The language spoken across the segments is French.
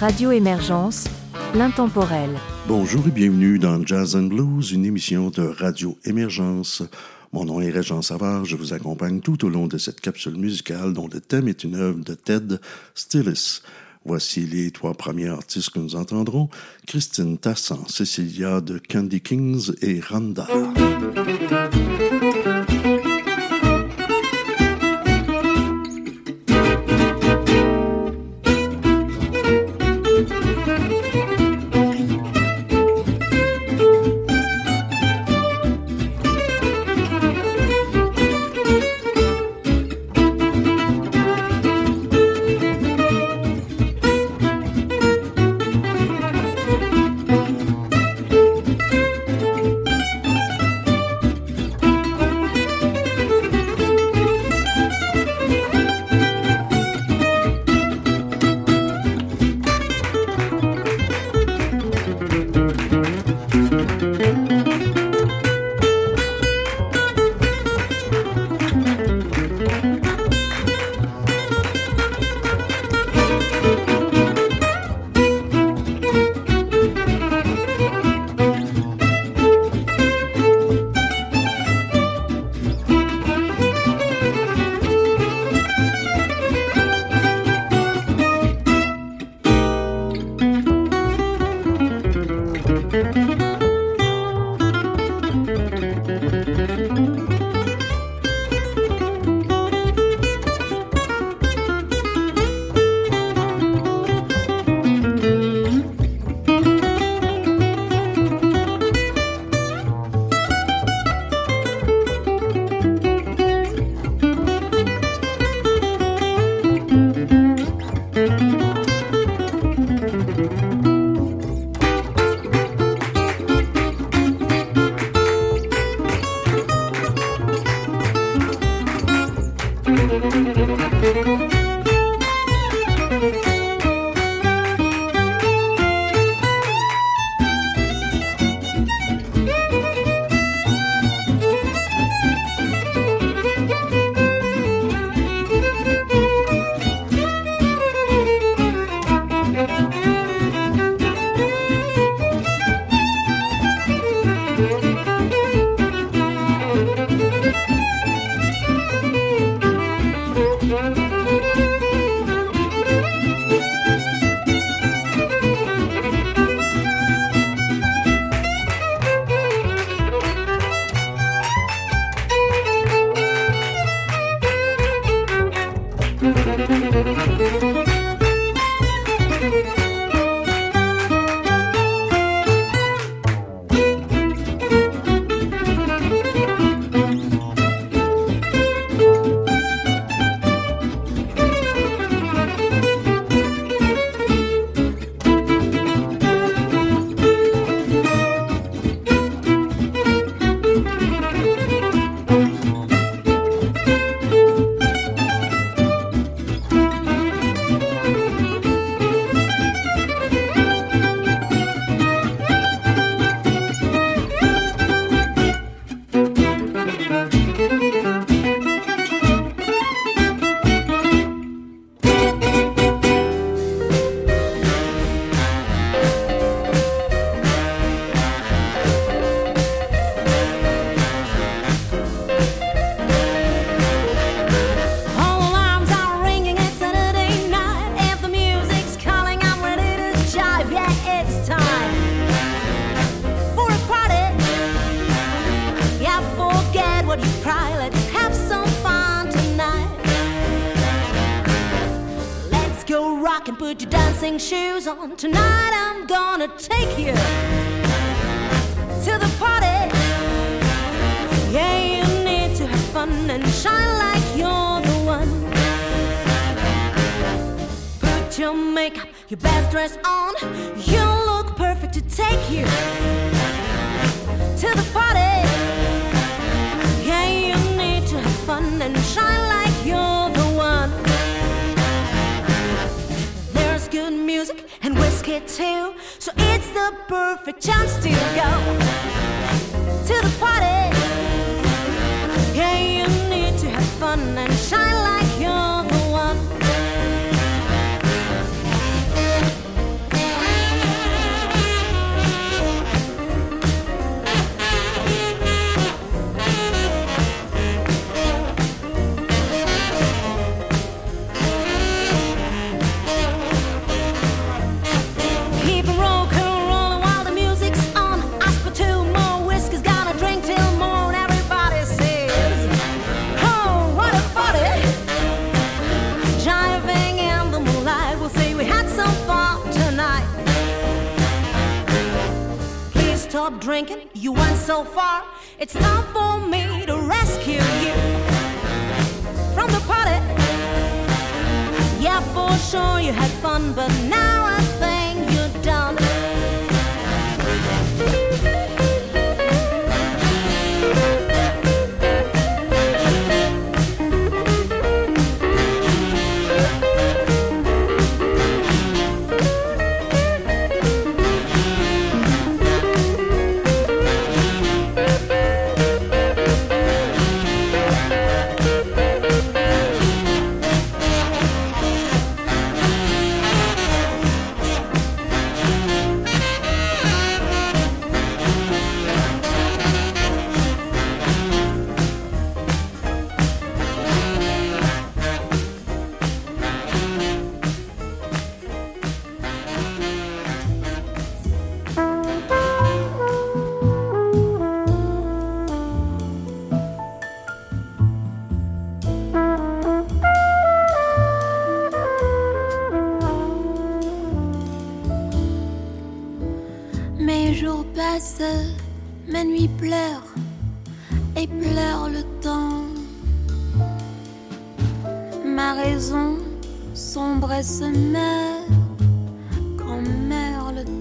Radio Émergence, l'intemporel. Bonjour et bienvenue dans Jazz and Blues, une émission de Radio Émergence. Mon nom est Régent Savard, je vous accompagne tout au long de cette capsule musicale dont le thème est une œuvre de Ted Stillis. Voici les trois premiers artistes que nous entendrons Christine Tassan, Cecilia de Candy Kings et Randa.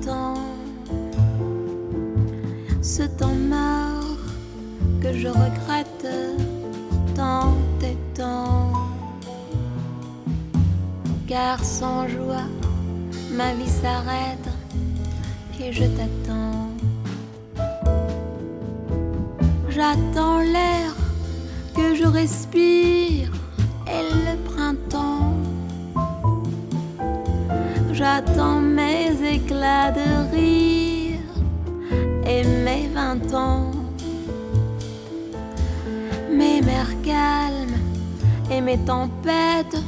temps, ce temps mort que je regrette tant et tant. Car sans joie, ma vie s'arrête et je t'attends. J'attends l'air que je respire et le printemps. J'attends de rire et mes vingt ans, mes mers calmes et mes tempêtes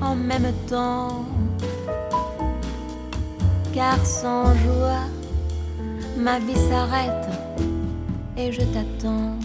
en même temps. Car sans joie, ma vie s'arrête et je t'attends.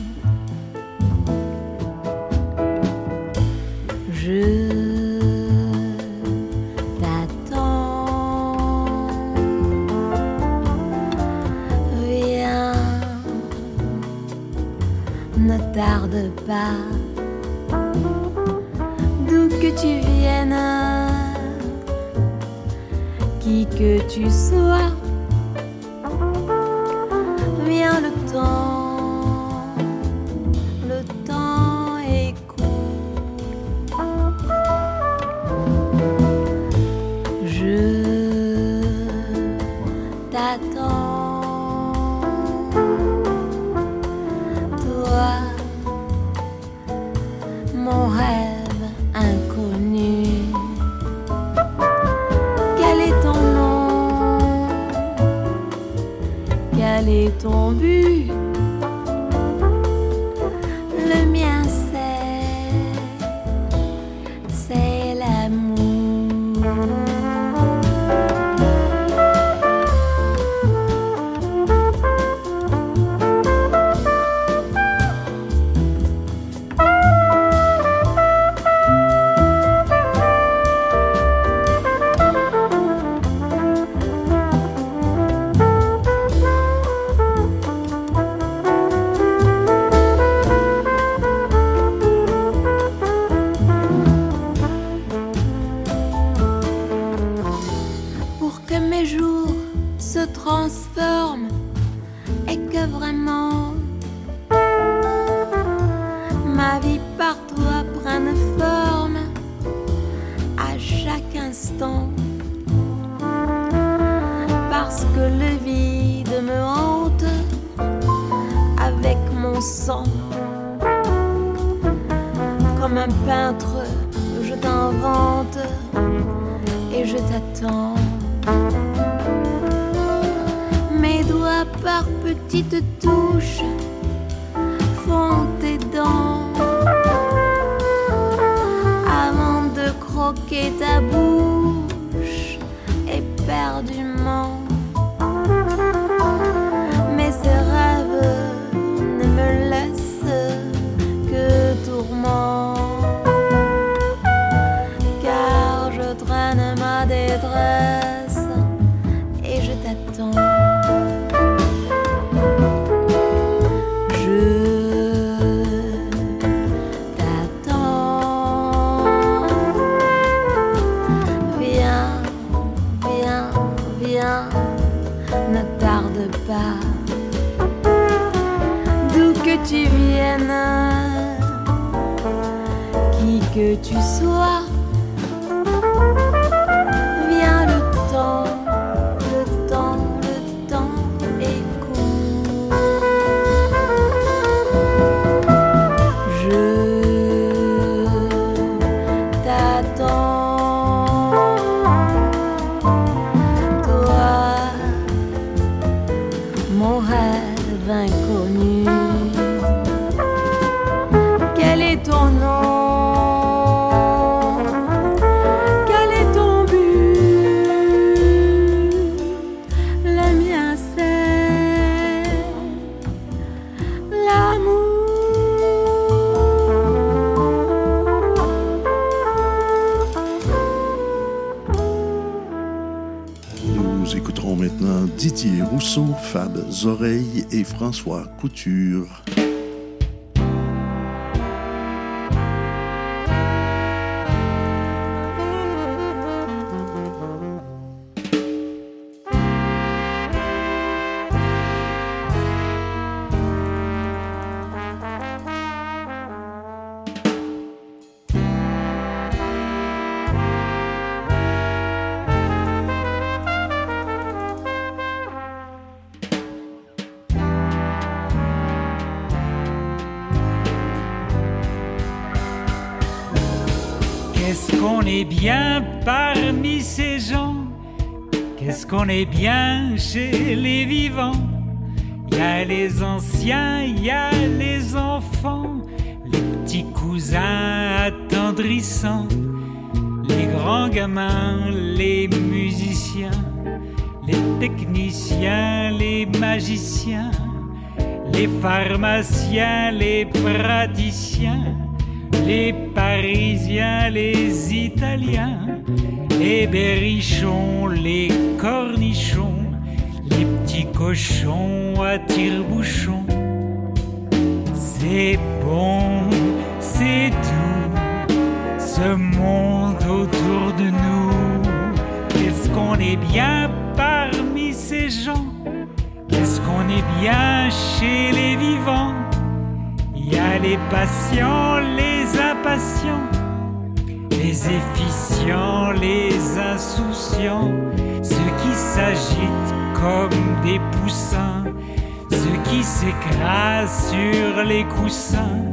d'où que tu viennes, qui que tu sois. Fab Zoreille et François Couture. Bien chez les vivants. Il y a les anciens, il y a les enfants, les petits cousins attendrissants, les grands gamins, les musiciens, les techniciens, les magiciens, les pharmaciens, les praticiens, les parisiens, les italiens les berrichons, les cornichons, les petits cochons à tire-bouchon. C'est bon, c'est tout, ce monde autour de nous. Qu'est-ce qu'on est bien parmi ces gens? Qu'est-ce qu'on est bien chez les vivants? Il y a les patients, les les efficients, les insouciants, ceux qui s'agitent comme des poussins, ceux qui s'écrasent sur les coussins,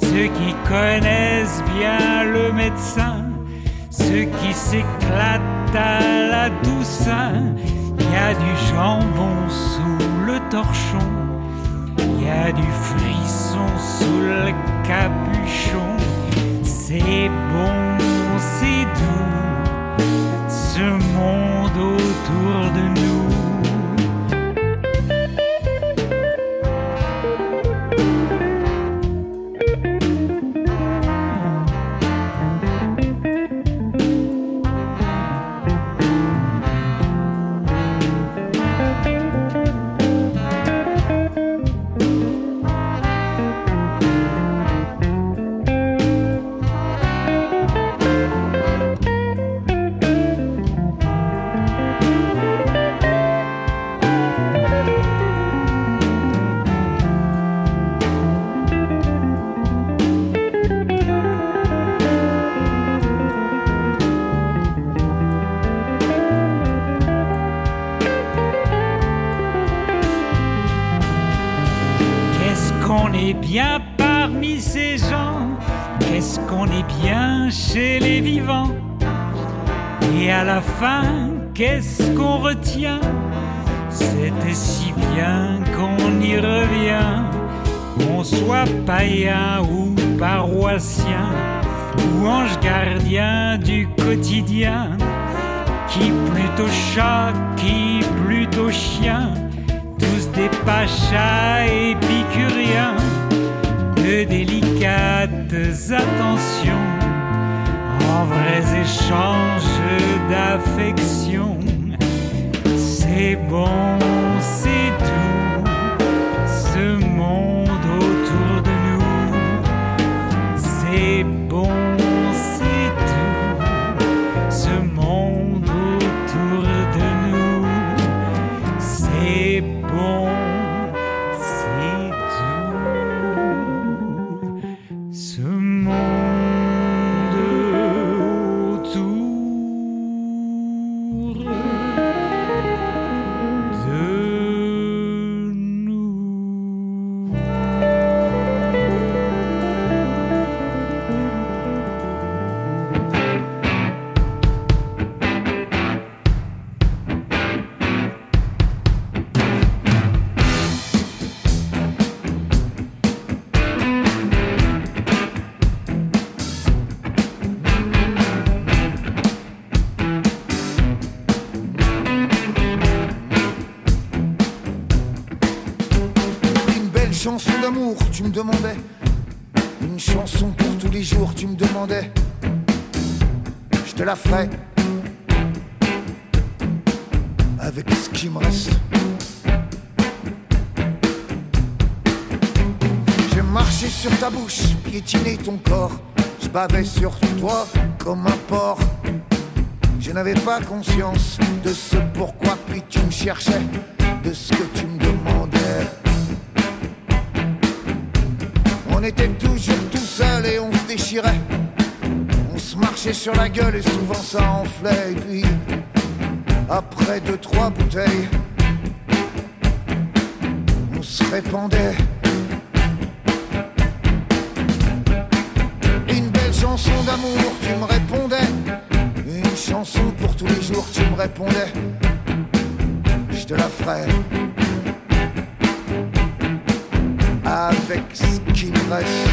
ceux qui connaissent bien le médecin, ceux qui s'éclatent à la douceur. Il y a du jambon sous le torchon, il y a du frisson sous le capuchon. C'est bon, c'est doux, ce monde autour de nous. Qu'est-ce qu'on retient? C'était si bien qu'on y revient, qu'on soit païen ou paroissien, ou ange gardien du quotidien, qui plutôt chat, qui plutôt chien, tous des pachas épicuriens, de délicates attentions en vrais échanges d'affection. C'est bon, la ferai. Avec ce qui me reste. J'ai marché sur ta bouche, piétiné ton corps. Je bavais sur toi comme un porc. Je n'avais pas conscience de ce pourquoi puis tu me cherchais, de ce que tu me demandais. On était toujours tout seul et on se déchirait. On se marchait sur la gueule et souvent ça enflait. Et puis, après deux, trois bouteilles, on se répandait. Une belle chanson d'amour, tu me répondais. Une chanson pour tous les jours, tu me répondais. Je te la ferai. Avec ce qui me reste.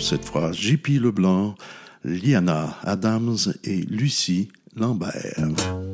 Cette fois, JP Leblanc, Liana Adams et Lucie Lambert.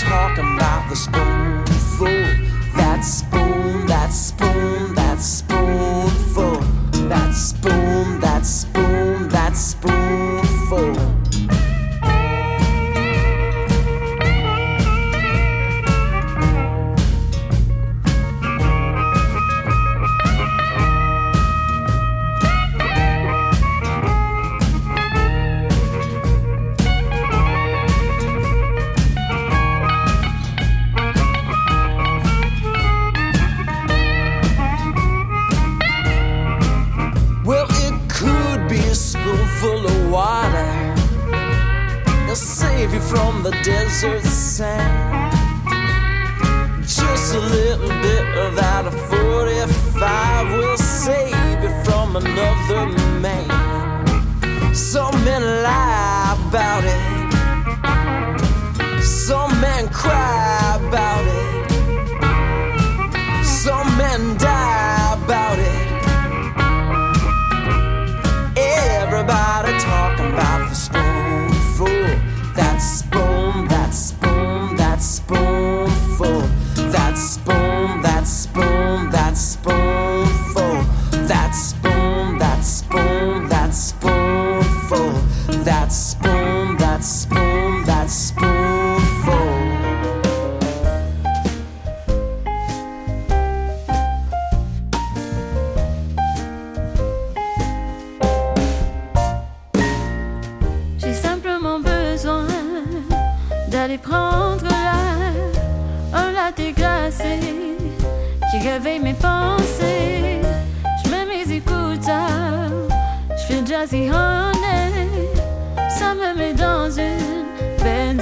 talking about the spoon. réveille mes pensées. Je mets mes écouteurs, je fais jazzy honey. Ça me met dans une belle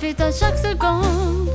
profite à chaque seconde.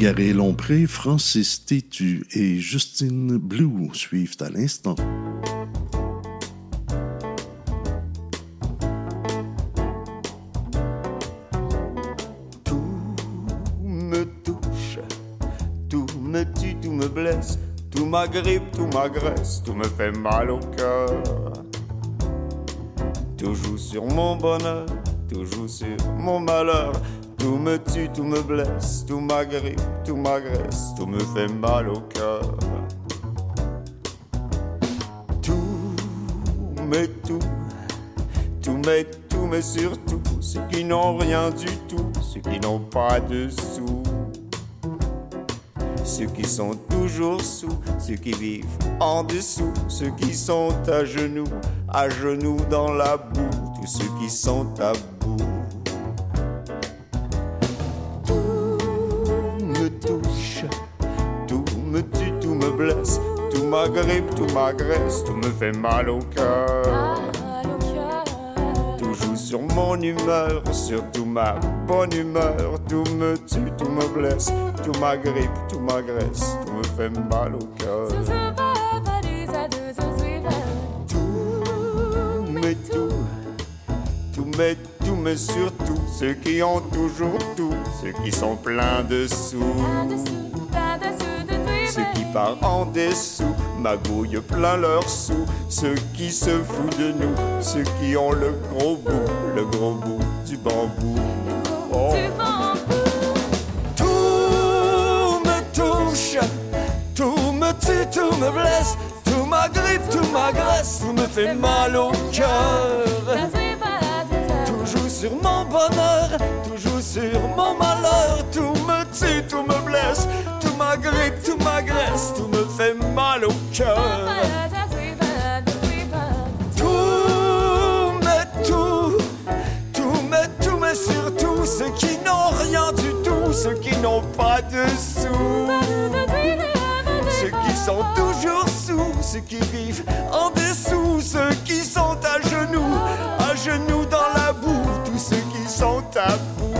Garé Lompré, Francis Tétu et Justine Blue suivent à l'instant. Tout me touche, tout me tue, tout me blesse, tout m'agrippe, tout m'agresse, tout me fait mal au cœur. Tout joue sur mon bonheur, tout joue sur mon malheur tout me tout me blesse, tout m'agrippe, tout m'agresse, tout me fait mal au cœur. Tout mais tout, tout mais tout, mais surtout ceux qui n'ont rien du tout, ceux qui n'ont pas de sous. Ceux qui sont toujours sous, ceux qui vivent en dessous, ceux qui sont à genoux, à genoux dans la boue, tous ceux qui sont à bout. M'agrippe, tout m'agresse, tout me fait mal au cœur. Tout joue sur mon humeur, surtout ma bonne humeur. Tout me tue, tout me blesse, tout m'agrippe, tout m'agresse, tout me fait mal au cœur. Tout, mais tout, tout mais tout, mais surtout ceux qui ont toujours tout, ceux qui sont pleins de sous. Partent en dessous, magouillent plein leurs sous. Ceux qui se foutent de nous, ceux qui ont le gros bout, le gros bout du bambou. Oh. Tout me touche, tout me tue, tout me blesse, tout m'agrippe, tout m'agresse, tout me fait mal au cœur. Toujours sur mon bonheur, toujours sur mon malheur, tout me tue, tout me blesse, m'agrippe, tout m'agresse, tout me fait mal au cœur. Tout me tout, tout me tout, mais surtout ceux qui n'ont rien du tout, ceux qui n'ont pas de sous. Ceux qui sont toujours sous, ceux qui vivent en dessous, ceux qui sont à genoux, à genoux dans la boue, tous ceux qui sont à bout.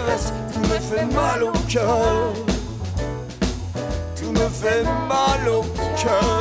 M'agresse, tout me fait mal au cœur. Tout me fait mal au cœur.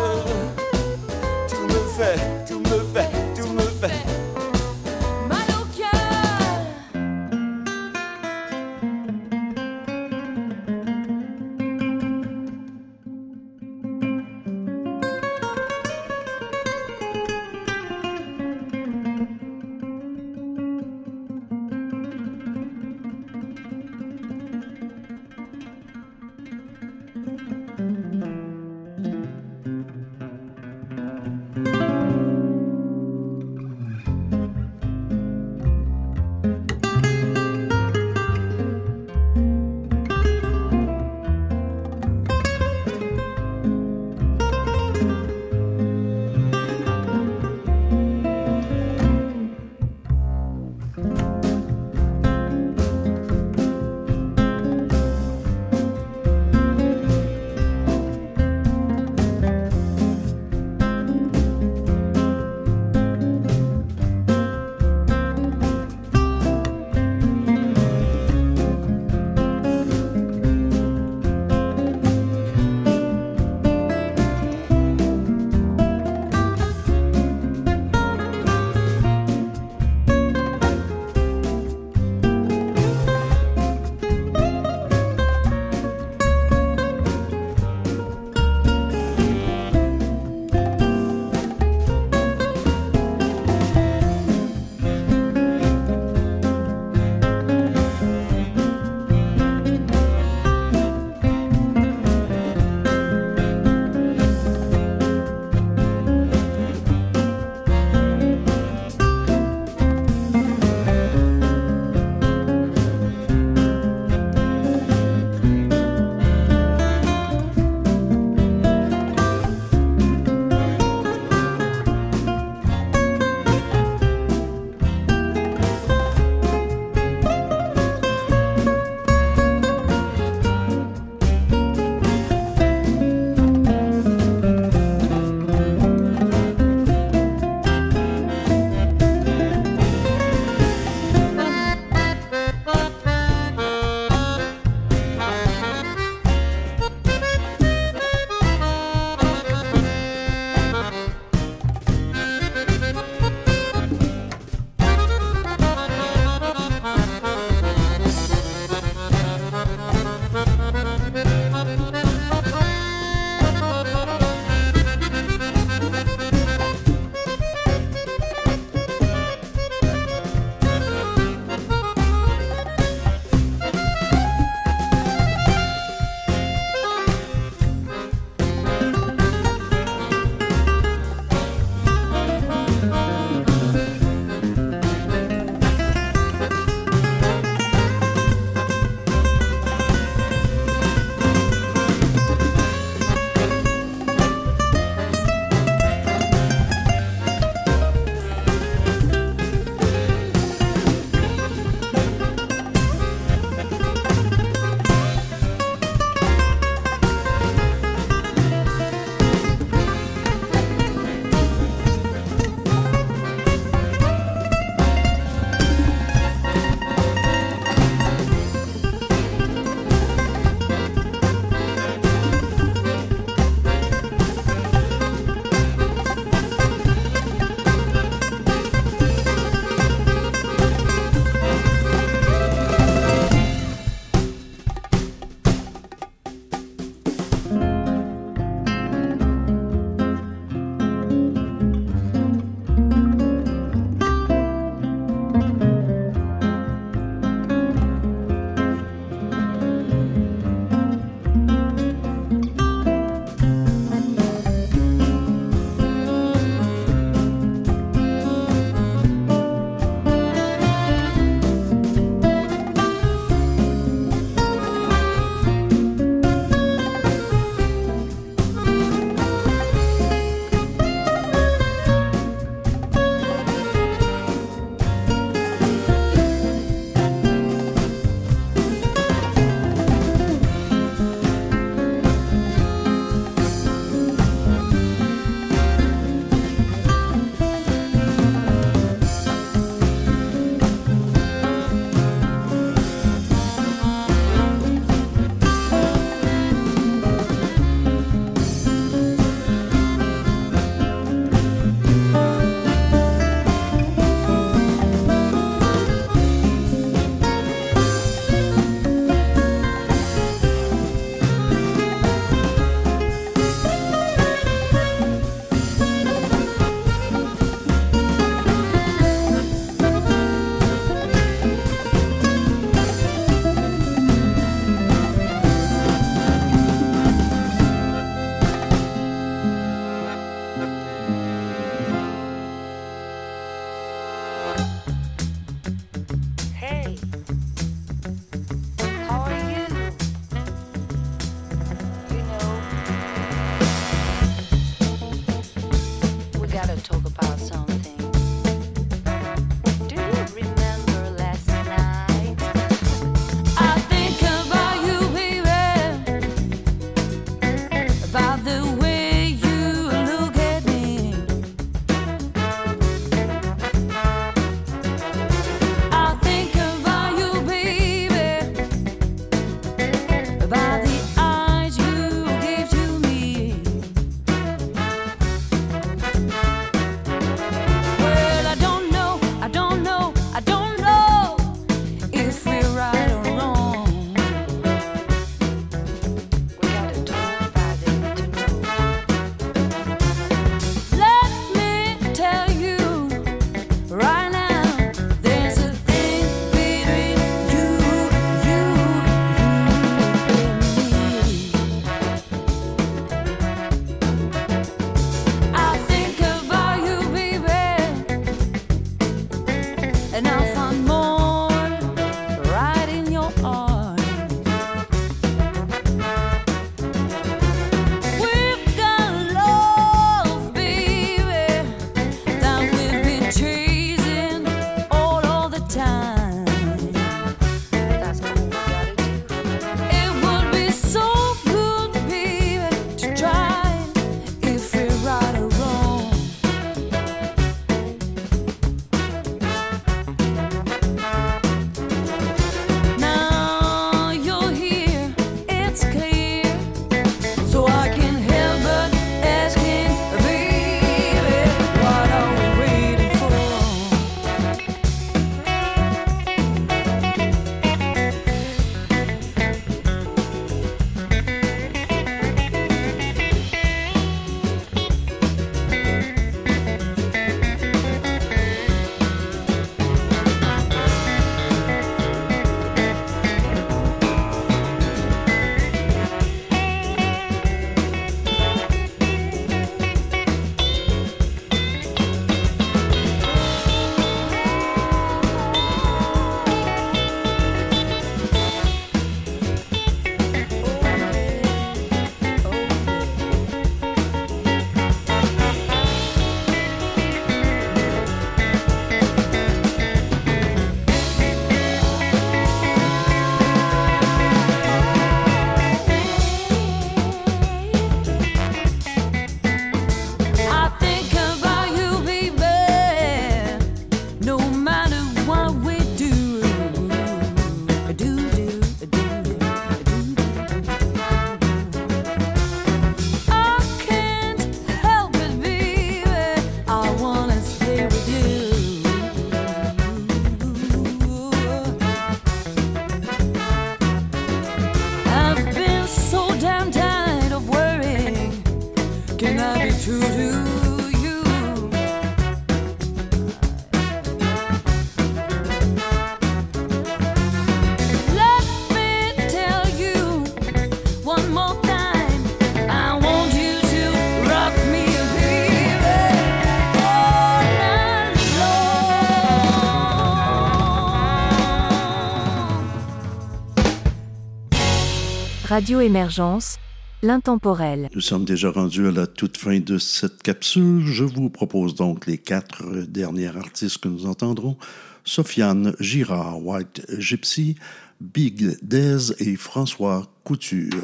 Radio Émergence, l'intemporel. Nous sommes déjà rendus à la toute fin de cette capsule. Je vous propose donc les quatre derniers artistes que nous entendrons. Sofiane Girard, White Gypsy, Big Dez et François Couture.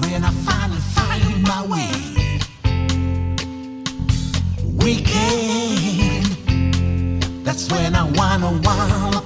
when I finally find my way. Weekend, that's when I wanna wanna.